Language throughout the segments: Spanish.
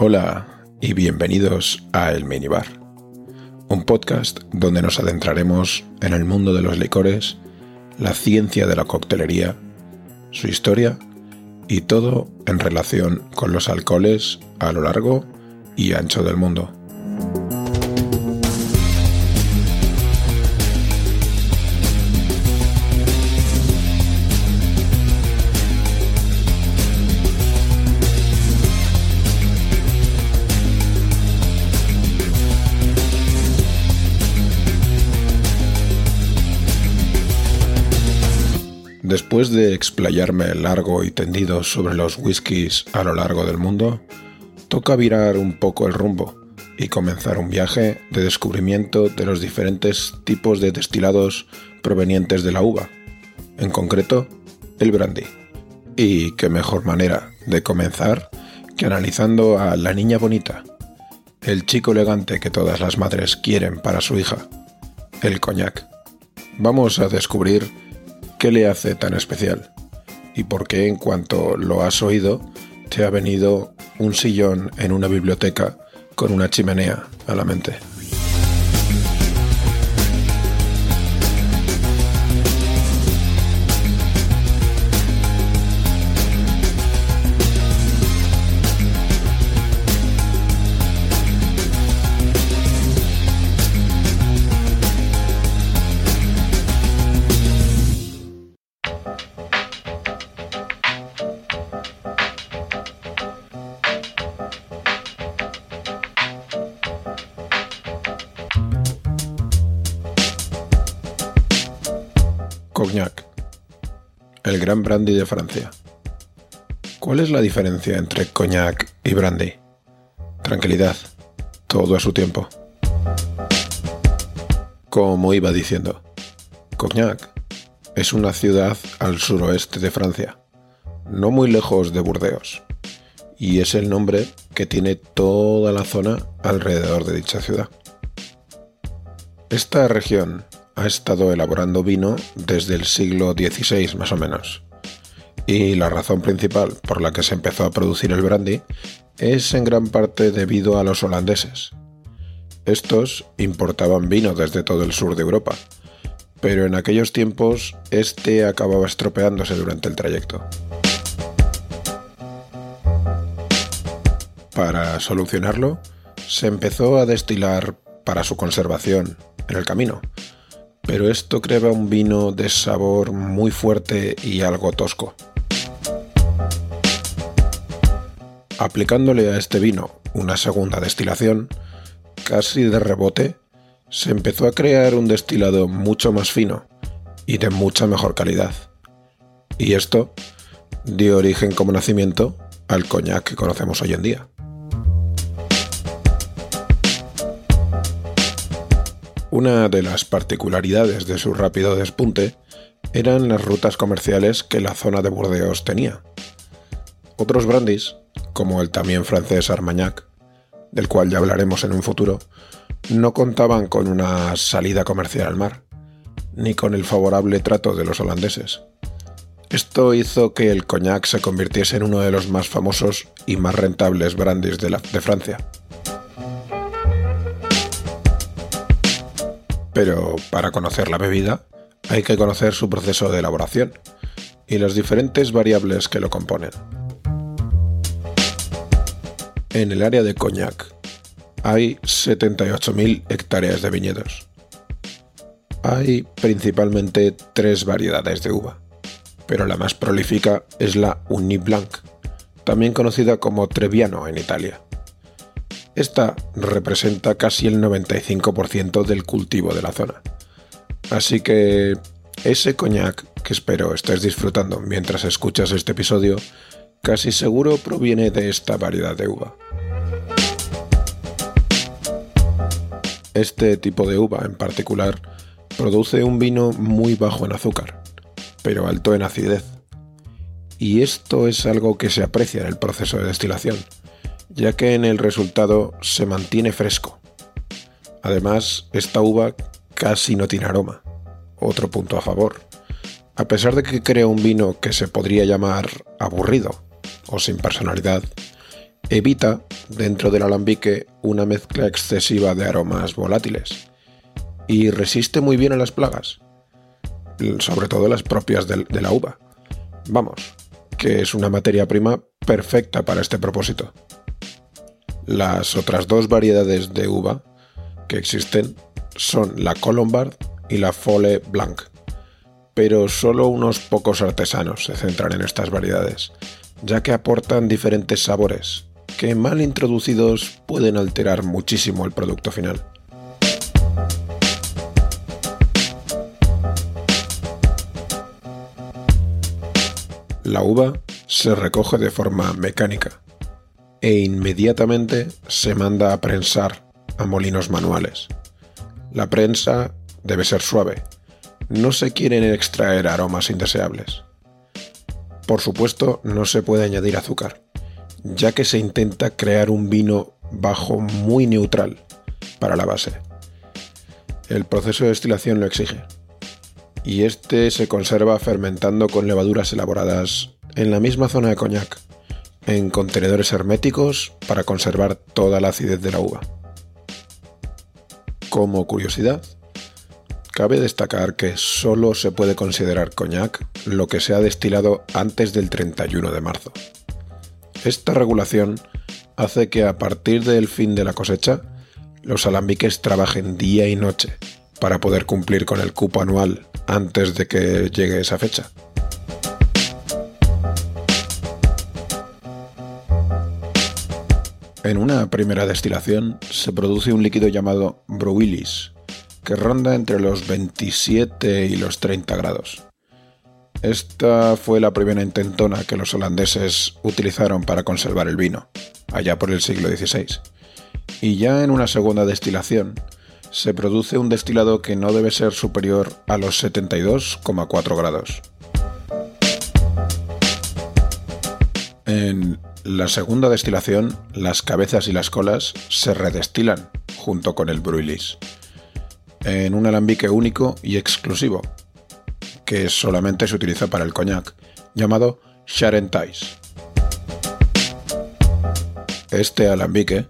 Hola y bienvenidos a El Minibar, un podcast donde nos adentraremos en el mundo de los licores, la ciencia de la coctelería, su historia y todo en relación con los alcoholes a lo largo y ancho del mundo. Después de explayarme largo y tendido sobre los whiskies a lo largo del mundo, toca virar un poco el rumbo y comenzar un viaje de descubrimiento de los diferentes tipos de destilados provenientes de la uva, en concreto el brandy. Y qué mejor manera de comenzar que analizando a la niña bonita, el chico elegante que todas las madres quieren para su hija, el coñac. Vamos a descubrir qué le hace tan especial y por qué en cuanto lo has oído te ha venido un sillón en una biblioteca con una chimenea a la mente. El gran brandy de Francia. ¿Cuál es la diferencia entre cognac y brandy? Tranquilidad, todo a su tiempo. Como iba diciendo, Cognac es una ciudad al suroeste de Francia, no muy lejos de Burdeos, y es el nombre que tiene toda la zona alrededor de dicha ciudad. Esta región ha estado elaborando vino desde el siglo XVI más o menos. Y la razón principal por la que se empezó a producir el brandy es en gran parte debido a los holandeses. Estos importaban vino desde todo el sur de Europa, pero en aquellos tiempos este acababa estropeándose durante el trayecto. Para solucionarlo, se empezó a destilar para su conservación en el camino, pero esto creaba un vino de sabor muy fuerte y algo tosco. Aplicándole a este vino una segunda destilación, casi de rebote, se empezó a crear un destilado mucho más fino y de mucha mejor calidad. Y esto dio origen como nacimiento al coñac que conocemos hoy en día. Una de las particularidades de su rápido despunte eran las rutas comerciales que la zona de Burdeos tenía. Otros brandis, como el también francés Armagnac, del cual ya hablaremos en un futuro, no contaban con una salida comercial al mar, ni con el favorable trato de los holandeses. Esto hizo que el cognac se convirtiese en uno de los más famosos y más rentables brandis de Francia. Pero para conocer la bebida hay que conocer su proceso de elaboración y las diferentes variables que lo componen. En el área de Cognac hay 78.000 hectáreas de viñedos. Hay principalmente tres variedades de uva, pero la más prolífica es la Uni Blanc, también conocida como Trebbiano en Italia. Esta representa casi el 95% del cultivo de la zona. Así que ese coñac que espero estés disfrutando mientras escuchas este episodio, casi seguro proviene de esta variedad de uva. Este tipo de uva en particular produce un vino muy bajo en azúcar, pero alto en acidez. Y esto es algo que se aprecia en el proceso de destilación ya que en el resultado se mantiene fresco. Además, esta uva casi no tiene aroma, otro punto a favor. A pesar de que crea un vino que se podría llamar aburrido o sin personalidad, evita dentro del alambique una mezcla excesiva de aromas volátiles y resiste muy bien a las plagas, sobre todo las propias de, la uva. Vamos, que es una materia prima perfecta para este propósito. Las otras dos variedades de uva que existen son la Colombard y la Fole Blanc, pero solo unos pocos artesanos se centran en estas variedades, ya que aportan diferentes sabores que mal introducidos pueden alterar muchísimo el producto final. La uva se recoge de forma mecánica e inmediatamente se manda a prensar a molinos manuales. La prensa debe ser suave. No se quieren extraer aromas indeseables. Por supuesto, no se puede añadir azúcar, ya que se intenta crear un vino bajo muy neutral para la base. El proceso de destilación lo exige, y este se conserva fermentando con levaduras elaboradas en la misma zona de coñac, en contenedores herméticos para conservar toda la acidez de la uva. Como curiosidad, cabe destacar que solo se puede considerar coñac lo que se ha destilado antes del 31 de marzo. Esta regulación hace que a partir del fin de la cosecha, los alambiques trabajen día y noche para poder cumplir con el cupo anual antes de que llegue esa fecha. En una primera destilación se produce un líquido llamado bruilis, que ronda entre los 27 y los 30 grados. Esta fue la primera intentona que los holandeses utilizaron para conservar el vino, allá por el siglo XVI. Y ya en una segunda destilación, se produce un destilado que no debe ser superior a los 72,4 grados. La segunda destilación, las cabezas y las colas se redestilan junto con el bruilis, en un alambique único y exclusivo, que solamente se utiliza para el coñac, llamado Charentais. Este alambique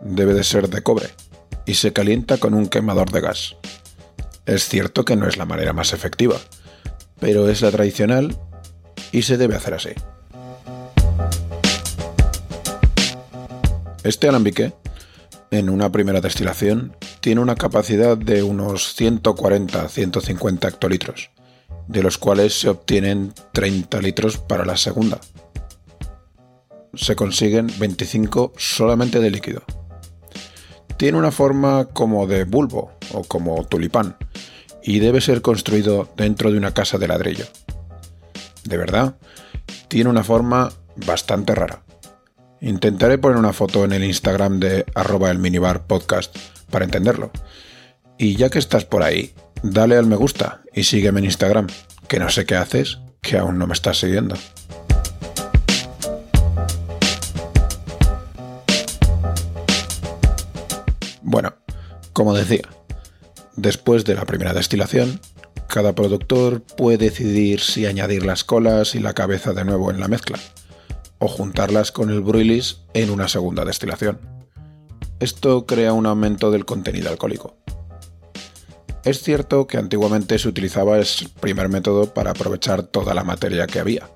debe de ser de cobre y se calienta con un quemador de gas. Es cierto que no es la manera más efectiva, pero es la tradicional y se debe hacer así. Este alambique, en una primera destilación, tiene una capacidad de unos 140-150 hectolitros, de los cuales se obtienen 30 litros para la segunda. Se consiguen 25 solamente de líquido. Tiene una forma como de bulbo o como tulipán y debe ser construido dentro de una casa de ladrillo. De verdad, tiene una forma bastante rara. Intentaré poner una foto en el Instagram de arroba el minibar podcast para entenderlo. Y ya que estás por ahí, dale al me gusta y sígueme en Instagram, que no sé qué haces, que aún no me estás siguiendo. Bueno, como decía, después de la primera destilación, cada productor puede decidir si añadir las colas y la cabeza de nuevo en la mezcla, o juntarlas con el bruilis en una segunda destilación. Esto crea un aumento del contenido alcohólico. Es cierto que antiguamente se utilizaba el primer método para aprovechar toda la materia que había,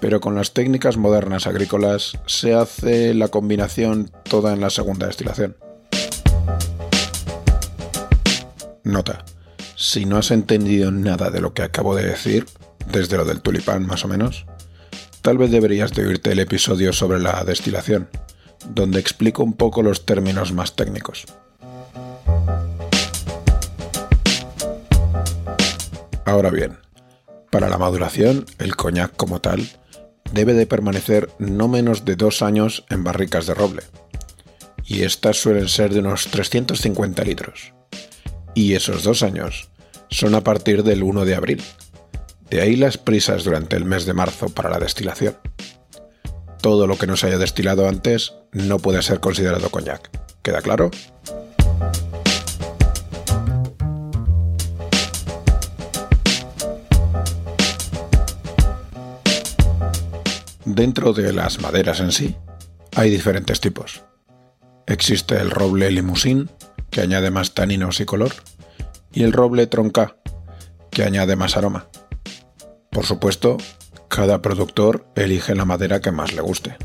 pero con las técnicas modernas agrícolas se hace la combinación toda en la segunda destilación. Nota, si no has entendido nada de lo que acabo de decir, desde lo del tulipán más o menos, tal vez deberías de oírte el episodio sobre la destilación, donde explico un poco los términos más técnicos. Ahora bien, para la maduración, el coñac como tal debe de permanecer no menos de dos años en barricas de roble, y estas suelen ser de unos 350 litros. Y esos dos años son a partir del 1 de abril. De ahí las prisas durante el mes de marzo para la destilación. Todo lo que no se haya destilado antes no puede ser considerado coñac. ¿Queda claro? Dentro de las maderas en sí, hay diferentes tipos. existe el roble limousine, que añade más taninos y color, y el roble tronca, que añade más aroma. Por supuesto, cada productor elige la madera que más le guste.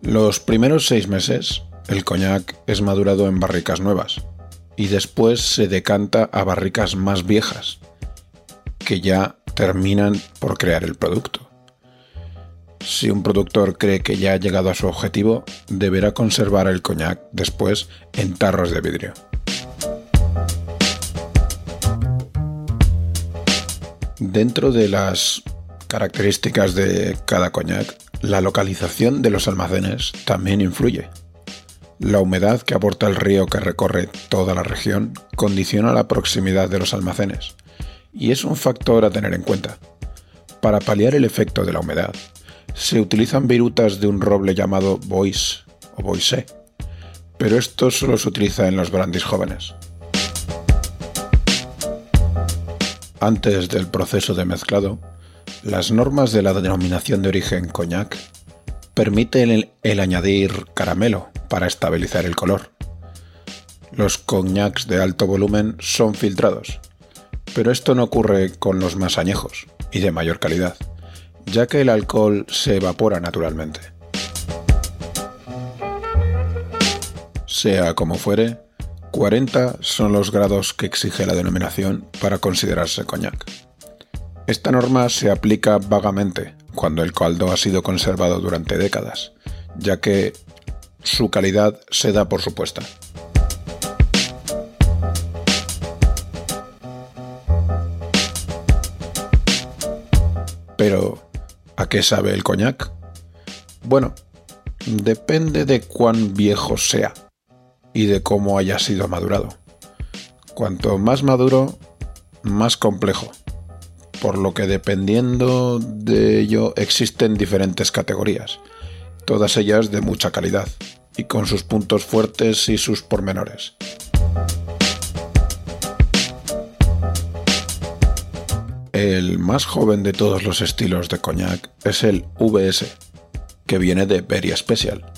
Los primeros seis meses, el coñac es madurado en barricas nuevas y después se decanta a barricas más viejas, que ya terminan por crear el producto. Si un productor cree que ya ha llegado a su objetivo, deberá conservar el coñac después en tarros de vidrio. Dentro de las características de cada coñac, la localización de los almacenes también influye. La humedad que aporta el río que recorre toda la región condiciona la proximidad de los almacenes, y es un factor a tener en cuenta. Para paliar el efecto de la humedad, se utilizan virutas de un roble llamado Bois o Boise, pero esto solo se utiliza en los brandis jóvenes. Antes del proceso de mezclado, las normas de la denominación de origen coñac permiten el, añadir caramelo para estabilizar el color. Los coñacs de alto volumen son filtrados, pero esto no ocurre con los más añejos y de mayor calidad, ya que el alcohol se evapora naturalmente. Sea como fuere, 40 son los grados que exige la denominación para considerarse coñac. Esta norma se aplica vagamente cuando el caldo ha sido conservado durante décadas, ya que su calidad se da por supuesta. Pero, ¿a qué sabe el coñac? Bueno, depende de cuán viejo sea y de cómo haya sido madurado. Cuanto más maduro, más complejo, por lo que dependiendo de ello existen diferentes categorías, todas ellas de mucha calidad y con sus puntos fuertes y sus pormenores. El más joven de todos los estilos de coñac es el VS, que viene de Very Special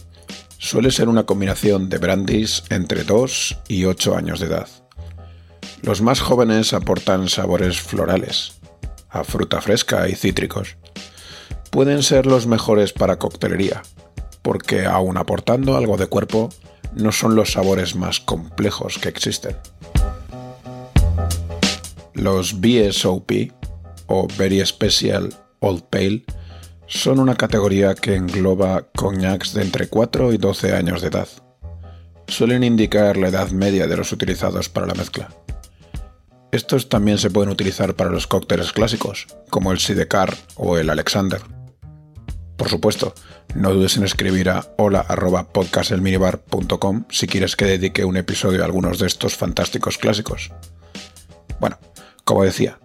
Suele ser una combinación de brandis entre 2 y 8 años de edad. Los más jóvenes aportan sabores florales, a fruta fresca y cítricos. Pueden ser los mejores para coctelería, porque aun aportando algo de cuerpo, no son los sabores más complejos que existen. Los BSOP, o Very Special Old Pale, son una categoría que engloba cognacs de entre 4 y 12 años de edad. Suelen indicar la edad media de los utilizados para la mezcla. Estos también se pueden utilizar para los cócteles clásicos, como el Sidecar o el Alexander. Por supuesto, no dudes en escribir a hola.podcastelminibar.com si quieres que dedique un episodio a algunos de estos fantásticos clásicos. Bueno, como decía,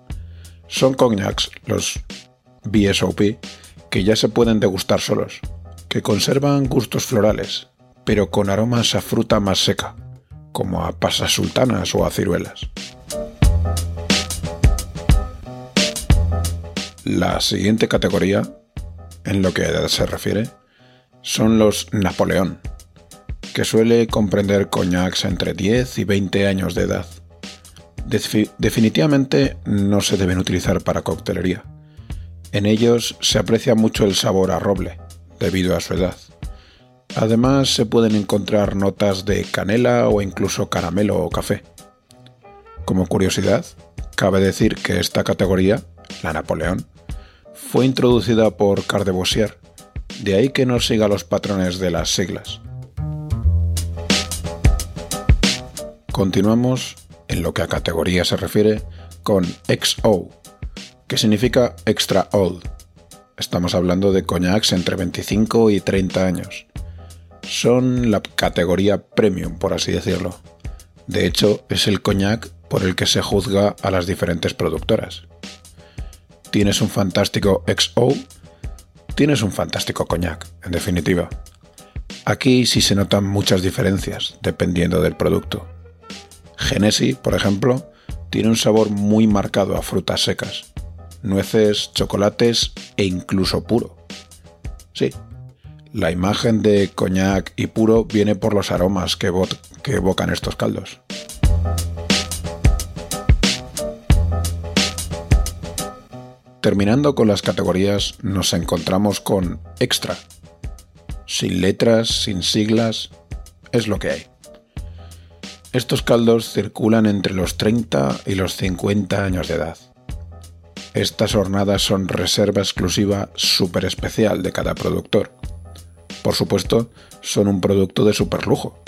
son cognacs, los BSOP, que ya se pueden degustar solos, que conservan gustos florales, pero con aromas a fruta más seca, como a pasas sultanas o a ciruelas. La siguiente categoría, en lo que a edad se refiere, son los Napoleón, que suele comprender coñacs entre 10 y 20 años de edad. definitivamente no se deben utilizar para coctelería en ellos se aprecia mucho el sabor a roble, debido a su edad. Además se pueden encontrar notas de canela o incluso caramelo o café. Como curiosidad, cabe decir que esta categoría, la Napoleón, fue introducida por Cardebossier, de ahí que no siga los patrones de las siglas. Continuamos, en lo que a categoría se refiere, con XO, que significa extra old. Estamos hablando de coñacs entre 25 y 30 años. Son la categoría premium, por así decirlo. De hecho, es el coñac por el que se juzga a las diferentes productoras. ¿Tienes un fantástico XO? Tienes un fantástico coñac, en definitiva. Aquí sí se notan muchas diferencias, dependiendo del producto. Genesi, por ejemplo, tiene un sabor muy marcado a frutas secas, nueces, chocolates e incluso puro. Sí, La imagen de coñac y puro viene por los aromas que, que evocan estos caldos. Terminando con las categorías, nos encontramos con extra. Sin letras, sin siglas, es lo que hay. Estos caldos circulan entre los 30 y los 50 años de edad. Estas hornadas son reserva exclusiva súper especial de cada productor. Por supuesto, son un producto de superlujo,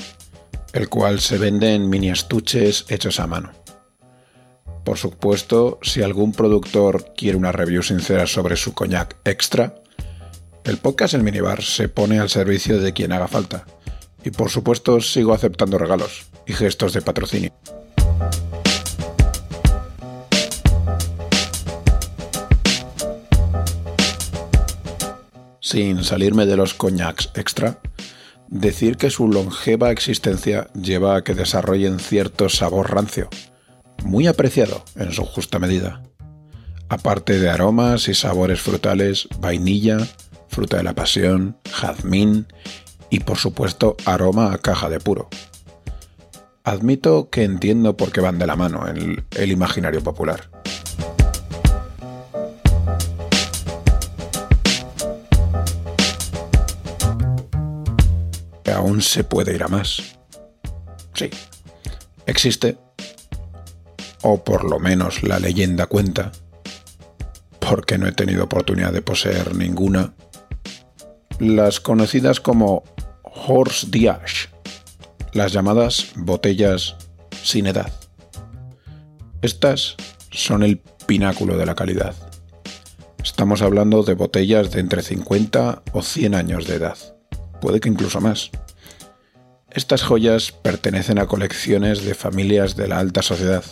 el cual se vende en mini estuches hechos a mano. Por supuesto, si algún productor quiere una review sincera sobre su coñac extra, el podcast El Minibar se pone al servicio de quien haga falta. Y por supuesto sigo aceptando regalos y gestos de patrocinio. Sin salirme de los coñacs extra, decir que su longeva existencia lleva a que desarrollen cierto sabor rancio, muy apreciado en su justa medida. Aparte de aromas y sabores frutales, vainilla, fruta de la pasión, jazmín y por supuesto aroma a caja de puro. Admito que entiendo por qué van de la mano en el imaginario popular. Aún se puede ir a más. Sí, existe o por lo menos la leyenda cuenta, porque no he tenido oportunidad de poseer ninguna, las conocidas como Horse Diage, las llamadas botellas sin edad. Estas son el pináculo de la calidad. Estamos hablando de botellas de entre 50 o 100 años de edad, puede que incluso más. Estas joyas pertenecen a colecciones de familias de la alta sociedad,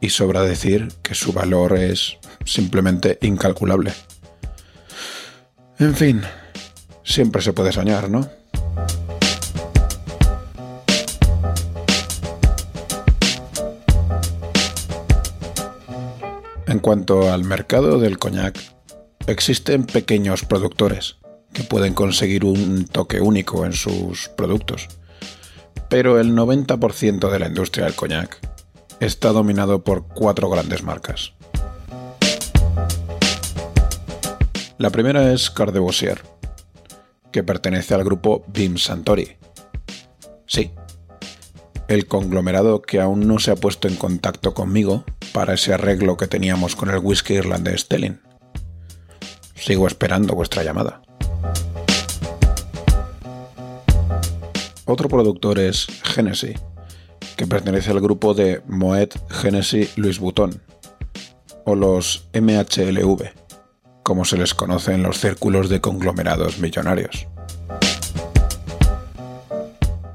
y sobra decir que su valor es simplemente incalculable. En fin, siempre se puede soñar, ¿no? En cuanto al mercado del coñac, existen pequeños productores que pueden conseguir un toque único en sus productos, pero el 90% de la industria del coñac está dominado por cuatro grandes marcas. La primera es Cardebossier, que pertenece al grupo Bim Santori. Sí, el conglomerado que aún no se ha puesto en contacto conmigo para ese arreglo que teníamos con el whisky irlandés Stelling. Sigo esperando vuestra llamada. Otro productor es Genesis, que pertenece al grupo de Moet Genesis Louis Vuitton, o los MHLV, como se les conoce en los círculos de conglomerados millonarios.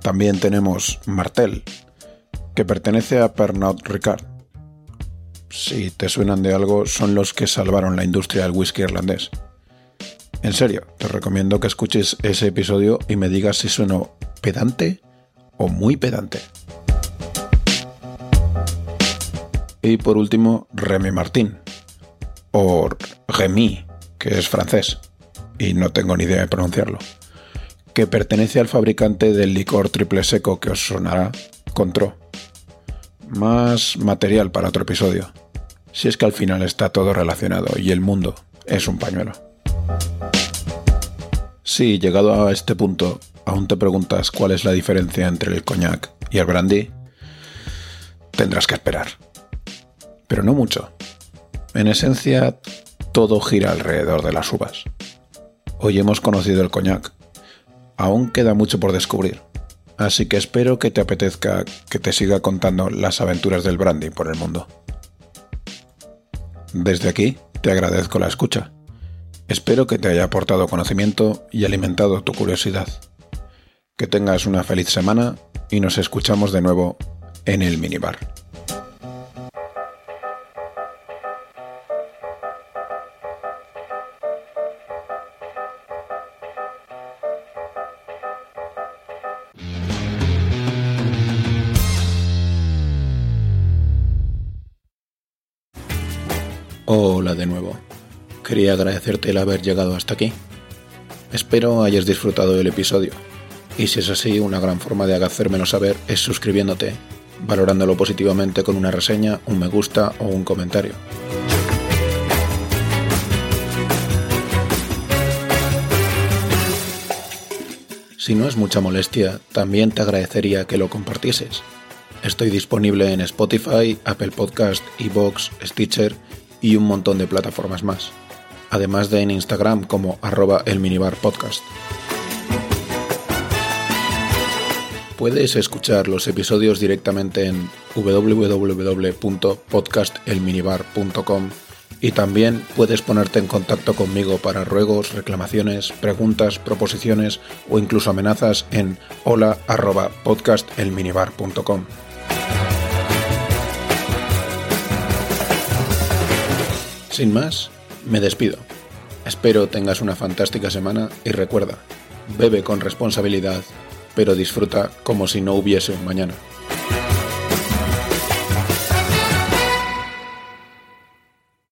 También tenemos Martel, que pertenece a Pernod Ricard. Si te suenan de algo, son los que salvaron la industria del whisky irlandés. En serio, te recomiendo que escuches ese episodio y me digas si sueno pedante o muy pedante. Y por último, Remy Martin, o Remy, que es francés, y no tengo ni idea de pronunciarlo, que pertenece al fabricante del licor triple seco que os sonará, Contro. Más material para otro episodio, si es que al final está todo relacionado y el mundo es un pañuelo. Si llegado a este punto aún te preguntas cuál es la diferencia entre el coñac y el brandy, tendrás que esperar pero no mucho. En esencia, todo gira alrededor de las uvas. Hoy hemos conocido el coñac. Aún queda mucho por descubrir, así que espero que te apetezca que te siga contando las aventuras del brandy por el mundo. Desde aquí, te agradezco la escucha. Espero que te haya aportado conocimiento y alimentado tu curiosidad. Que tengas una feliz semana y nos escuchamos de nuevo en el minibar. Hola de nuevo. Quería agradecerte el haber llegado hasta aquí. Espero hayas disfrutado del episodio. Y si es así, una gran forma de hacérmelo saber es suscribiéndote, valorándolo positivamente con una reseña, un me gusta o un comentario. Si no es mucha molestia, también te agradecería que lo compartieses. Estoy disponible en Spotify, Apple Podcast, Evox, Stitcher y un montón de plataformas más. Además de en Instagram como arroba el minibar podcast. Puedes escuchar los episodios directamente en www.podcastelminibar.com y también puedes ponerte en contacto conmigo para ruegos, reclamaciones, preguntas, proposiciones o incluso amenazas en hola@podcastelminibar.com. Sin más, me despido. Espero tengas una fantástica semana y recuerda, bebe con responsabilidad pero disfruta como si no hubiese un mañana.